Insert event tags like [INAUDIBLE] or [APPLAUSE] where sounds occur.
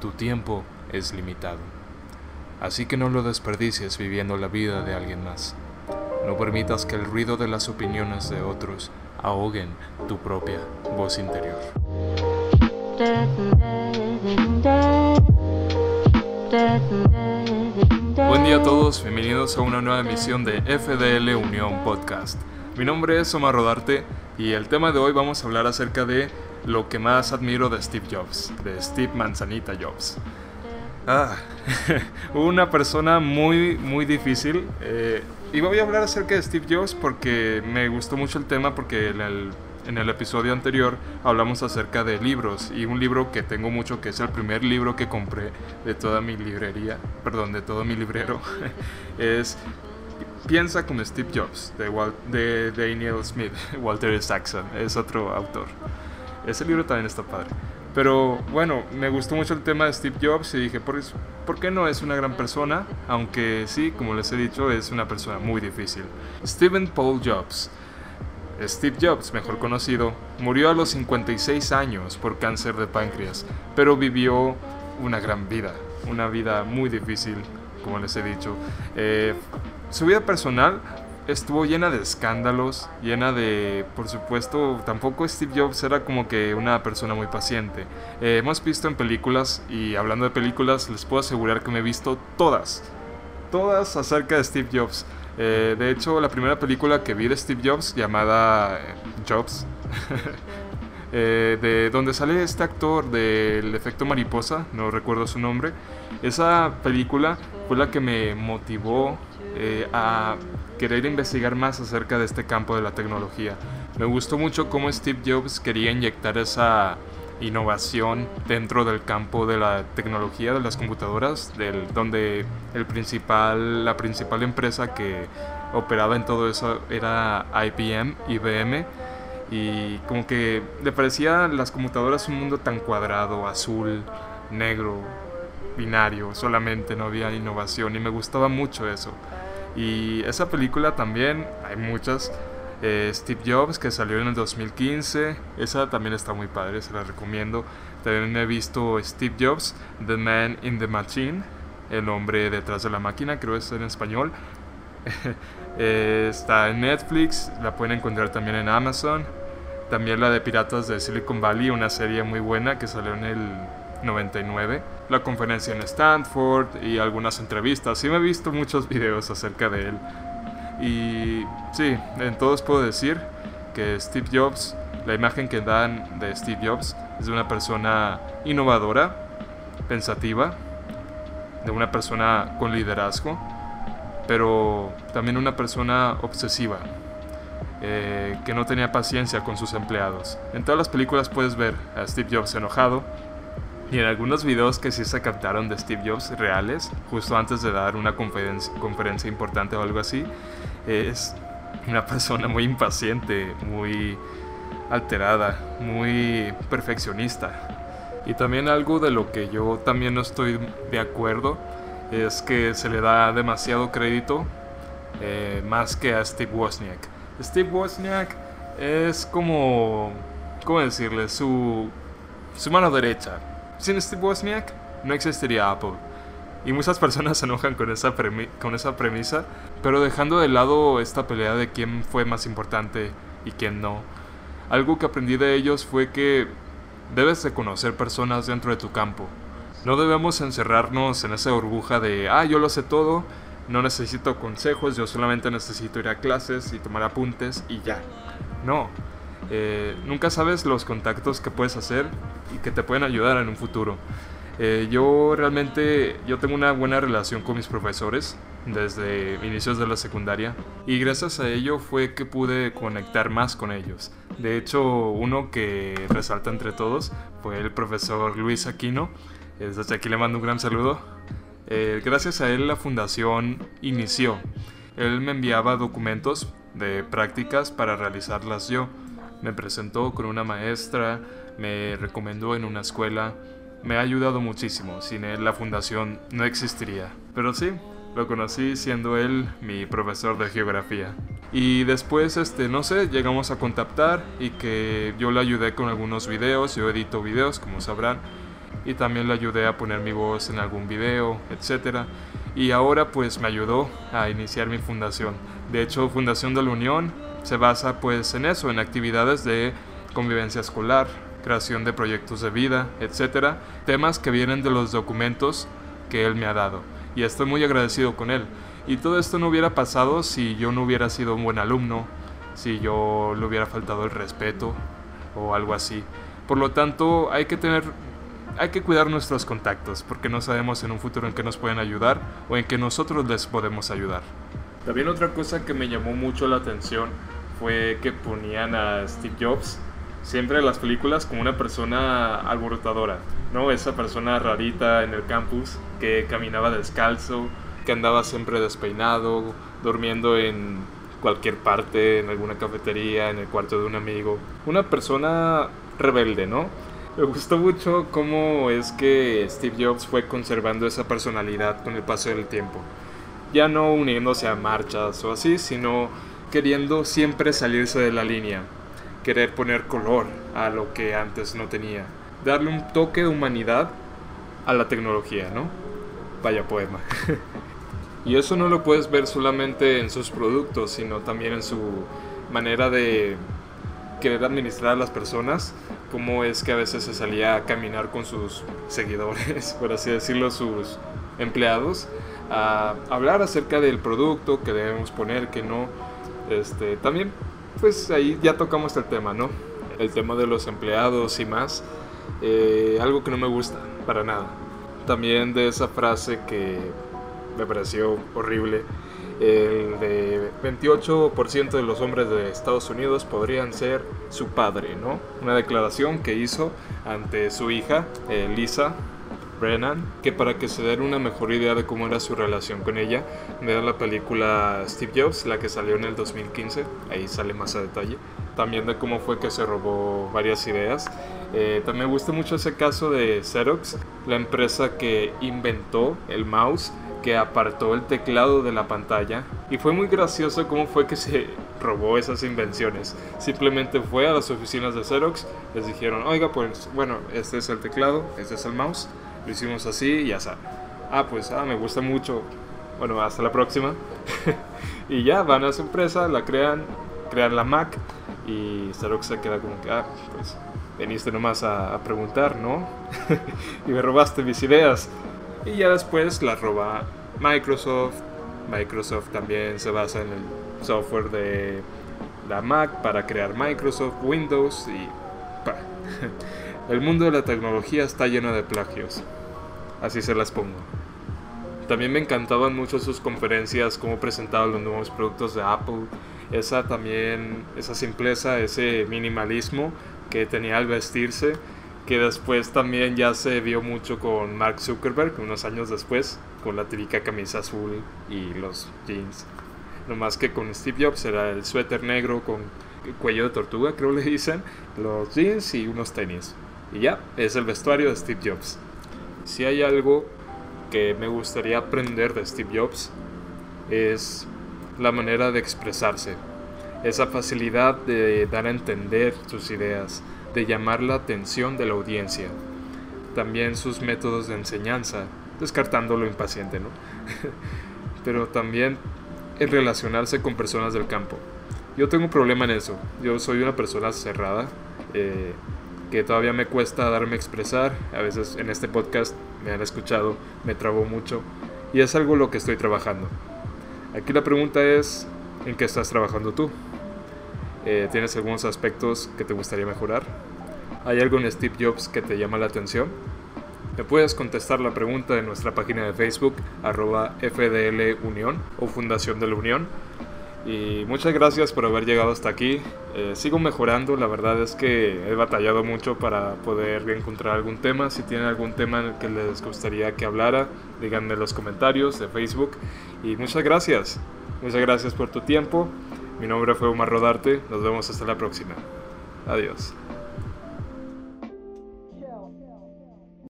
tu tiempo es limitado. Así que no lo desperdicies viviendo la vida de alguien más. No permitas que el ruido de las opiniones de otros ahoguen tu propia voz interior. Buen día a todos, bienvenidos a una nueva emisión de FDL Unión Podcast. Mi nombre es Omar Rodarte y el tema de hoy vamos a hablar acerca de lo que más admiro de Steve Jobs, de Steve Manzanita Jobs. Ah, [LAUGHS] una persona muy, muy difícil. Eh, y voy a hablar acerca de Steve Jobs porque me gustó mucho el tema porque en el, episodio anterior hablamos acerca de libros y un libro que tengo mucho que es el primer libro que compré de toda mi librería, perdón, de todo mi librero, [LAUGHS] es Piensa como Steve Jobs de, de Daniel Smith, [LAUGHS] Walter Saxon, es otro autor. Ese libro también está padre. Pero bueno, me gustó mucho el tema de Steve Jobs y dije, ¿por, ¿por qué no es una gran persona? Aunque sí, como les he dicho, es una persona muy difícil. Stephen Paul Jobs. Steve Jobs, mejor conocido, murió a los 56 años por cáncer de páncreas, pero vivió una gran vida, una vida muy difícil, como les he dicho. Eh, su vida personal estuvo llena de escándalos, llena de, por supuesto, tampoco Steve Jobs era como que una persona muy paciente. Eh, hemos visto en películas, y hablando de películas, les puedo asegurar que me he visto todas, todas acerca de Steve Jobs. Eh, de hecho, la primera película que vi de Steve Jobs, llamada [LAUGHS] eh, de donde sale este actor del efecto mariposa, no recuerdo su nombre, esa película fue la que me motivó a querer investigar más acerca de este campo de la tecnología. Me gustó mucho cómo Steve Jobs quería inyectar esa innovación dentro del campo de la tecnología de las computadoras, del, donde el principal, la principal empresa que operaba en todo eso era IBM, IBM, y como que le parecía las computadoras un mundo tan cuadrado, azul, negro, binario, solamente no había innovación y me gustaba mucho eso. Y esa película también, hay muchas. Eh, Steve Jobs, que salió en el 2015. Esa también está muy padre, se la recomiendo. También he visto Steve Jobs, The Man in the Machine, el hombre detrás de la máquina, creo que es en español. [LAUGHS] Eh, está en Netflix, la pueden encontrar también en Amazon. También la de Piratas de Silicon Valley, una serie muy buena que salió en el 99, la conferencia en Stanford y algunas entrevistas. Sí me he visto muchos videos acerca de él. Y sí, en todos puedo decir que Steve Jobs, la imagen que dan de Steve Jobs es de una persona innovadora, pensativa, de una persona con liderazgo, pero también una persona obsesiva, eh, que no tenía paciencia con sus empleados. En todas las películas puedes ver a Steve Jobs enojado, y en algunos videos que sí se captaron de Steve Jobs reales, justo antes de dar una conferencia, importante o algo así, es una persona muy impaciente, muy alterada, muy perfeccionista. Y también algo de lo que yo también no estoy de acuerdo es que se le da demasiado crédito eh, más que a Steve Wozniak. Steve Wozniak es como, ¿cómo decirle? Su, su mano derecha sin Steve Wozniak no existiría Apple. Y muchas personas se enojan con esa, con esa premisa, pero dejando de lado esta pelea de quién fue más importante y quién no, algo que aprendí de ellos fue que debes de conocer personas dentro de tu campo. No debemos encerrarnos en esa burbuja de, ah, yo lo sé todo, no necesito consejos, yo solamente necesito ir a clases y tomar apuntes y ya. No, eh, nunca sabes los contactos que puedes hacer y que te pueden ayudar en un futuro. Eh, yo realmente yo tengo una buena relación con mis profesores desde inicios de la secundaria y gracias a ello fue que pude conectar más con ellos. De hecho, uno que resalta entre todos fue el profesor Luis Aquino. Desde aquí le mando un gran saludo. Eh, gracias a él la fundación inició. Él me enviaba documentos de prácticas para realizarlas yo me presentó con una maestra, me recomendó en una escuela, me ha ayudado muchísimo, sin él la fundación no existiría. Pero sí, lo conocí siendo él mi profesor de geografía. Y después, este, no sé, llegamos a contactar y que yo le ayudé con algunos videos, yo edito videos, como sabrán. Y también le ayudé a poner mi voz en algún video, etc. Y ahora pues me ayudó a iniciar mi fundación. De hecho, Fundación de la Unión se basa pues en eso, en actividades de convivencia escolar, creación de proyectos de vida, etc. Temas que vienen de los documentos que él me ha dado. Y estoy muy agradecido con él. Y todo esto no hubiera pasado si yo no hubiera sido un buen alumno, si yo le hubiera faltado el respeto o algo así. Por lo tanto, hay que tener hay que cuidar nuestros contactos porque no sabemos en un futuro en qué nos pueden ayudar o en qué nosotros les podemos ayudar. También otra cosa que me llamó mucho la atención fue que ponían a Steve Jobs siempre en las películas como una persona alborotadora, ¿no? Esa persona rarita en el campus que caminaba descalzo, que andaba siempre despeinado, durmiendo en cualquier parte, en alguna cafetería, en el cuarto de un amigo. Una persona rebelde, ¿no? Me gustó mucho cómo es que Steve Jobs fue conservando esa personalidad con el paso del tiempo. Ya no uniéndose a marchas o así, sino queriendo siempre salirse de la línea, querer poner color a lo que antes no tenía, darle un toque de humanidad a la tecnología, ¿no? Vaya poema. [LAUGHS] y eso no lo puedes ver solamente en sus productos, sino también en su manera de querer administrar a las personas, como es que a veces se salía a caminar con sus seguidores, [LAUGHS] por así decirlo, sus empleados, a hablar acerca del producto que debemos poner, que no. Este, también pues ahí ya tocamos el tema, ¿no? El tema de los empleados y más. Eh, algo que no me gusta, para nada. También de esa frase que me pareció horrible. El de 28% de los hombres de Estados Unidos podrían ser su padre, ¿no? Una declaración que hizo ante su hija, eh, Lisa, Brennan, que para que se den una mejor idea de cómo era su relación con ella, vean la película Steve Jobs, la que salió en el 2015, ahí sale más a detalle, también de cómo fue que se robó varias ideas. Eh, también me gusta mucho ese caso de Xerox, la empresa que inventó el mouse, que apartó el teclado de la pantalla, y fue muy gracioso cómo fue que se robó esas invenciones. Simplemente fue a las oficinas de Xerox, les dijeron, oiga, pues bueno, este es el teclado, este es el mouse lo hicimos así y ya está. Ah, pues ah, me gusta mucho. Bueno, hasta la próxima. [LAUGHS] y ya van a su empresa, la crean, crean la Mac y Xerox se queda como que, ah, pues veniste nomás a preguntar, ¿no? [LAUGHS] y me robaste mis ideas. Y ya después la roba Microsoft. Microsoft también se basa en el software de la Mac para crear Microsoft, Windows y... [LAUGHS] El mundo de la tecnología está lleno de plagios así se las pongo. También me encantaban mucho sus conferencias, cómo presentaban los nuevos productos de Apple, esa también, esa simpleza, ese minimalismo que tenía al vestirse, que después también ya se vio mucho con Mark Zuckerberg, unos años después, con la típica camisa azul y los jeans. No más que con Steve Jobs era el suéter negro con cuello de tortuga, creo le dicen, los jeans y unos tenis. Y ya, es el vestuario de Steve Jobs. Si hay algo que me gustaría aprender de Steve Jobs es la manera de expresarse, esa facilidad de dar a entender sus ideas, de llamar la atención de la audiencia, también sus métodos de enseñanza, descartando lo impaciente, ¿no? [LAUGHS] Pero también el relacionarse con personas del campo. Yo tengo un problema en eso, yo soy una persona cerrada, eh, que todavía me cuesta darme a expresar. A veces en este podcast me han escuchado, me trabo mucho y es algo lo que estoy trabajando. Aquí la pregunta es, ¿en qué estás trabajando tú? Eh, ¿Tienes algunos aspectos que te gustaría mejorar? ¿Hay algo en Steve Jobs que te llama la atención? Me puedes contestar la pregunta en nuestra página de Facebook, arroba FDL Unión o Fundación de la Unión y muchas gracias por haber llegado hasta aquí. Eh, sigo mejorando, la verdad es que he batallado mucho para poder encontrar algún tema. Si tienen algún tema en el que les gustaría que hablara, díganme en los comentarios de Facebook. Y muchas gracias. Muchas gracias por tu tiempo. Mi nombre fue Omar Rodarte. Nos vemos hasta la próxima. Adiós.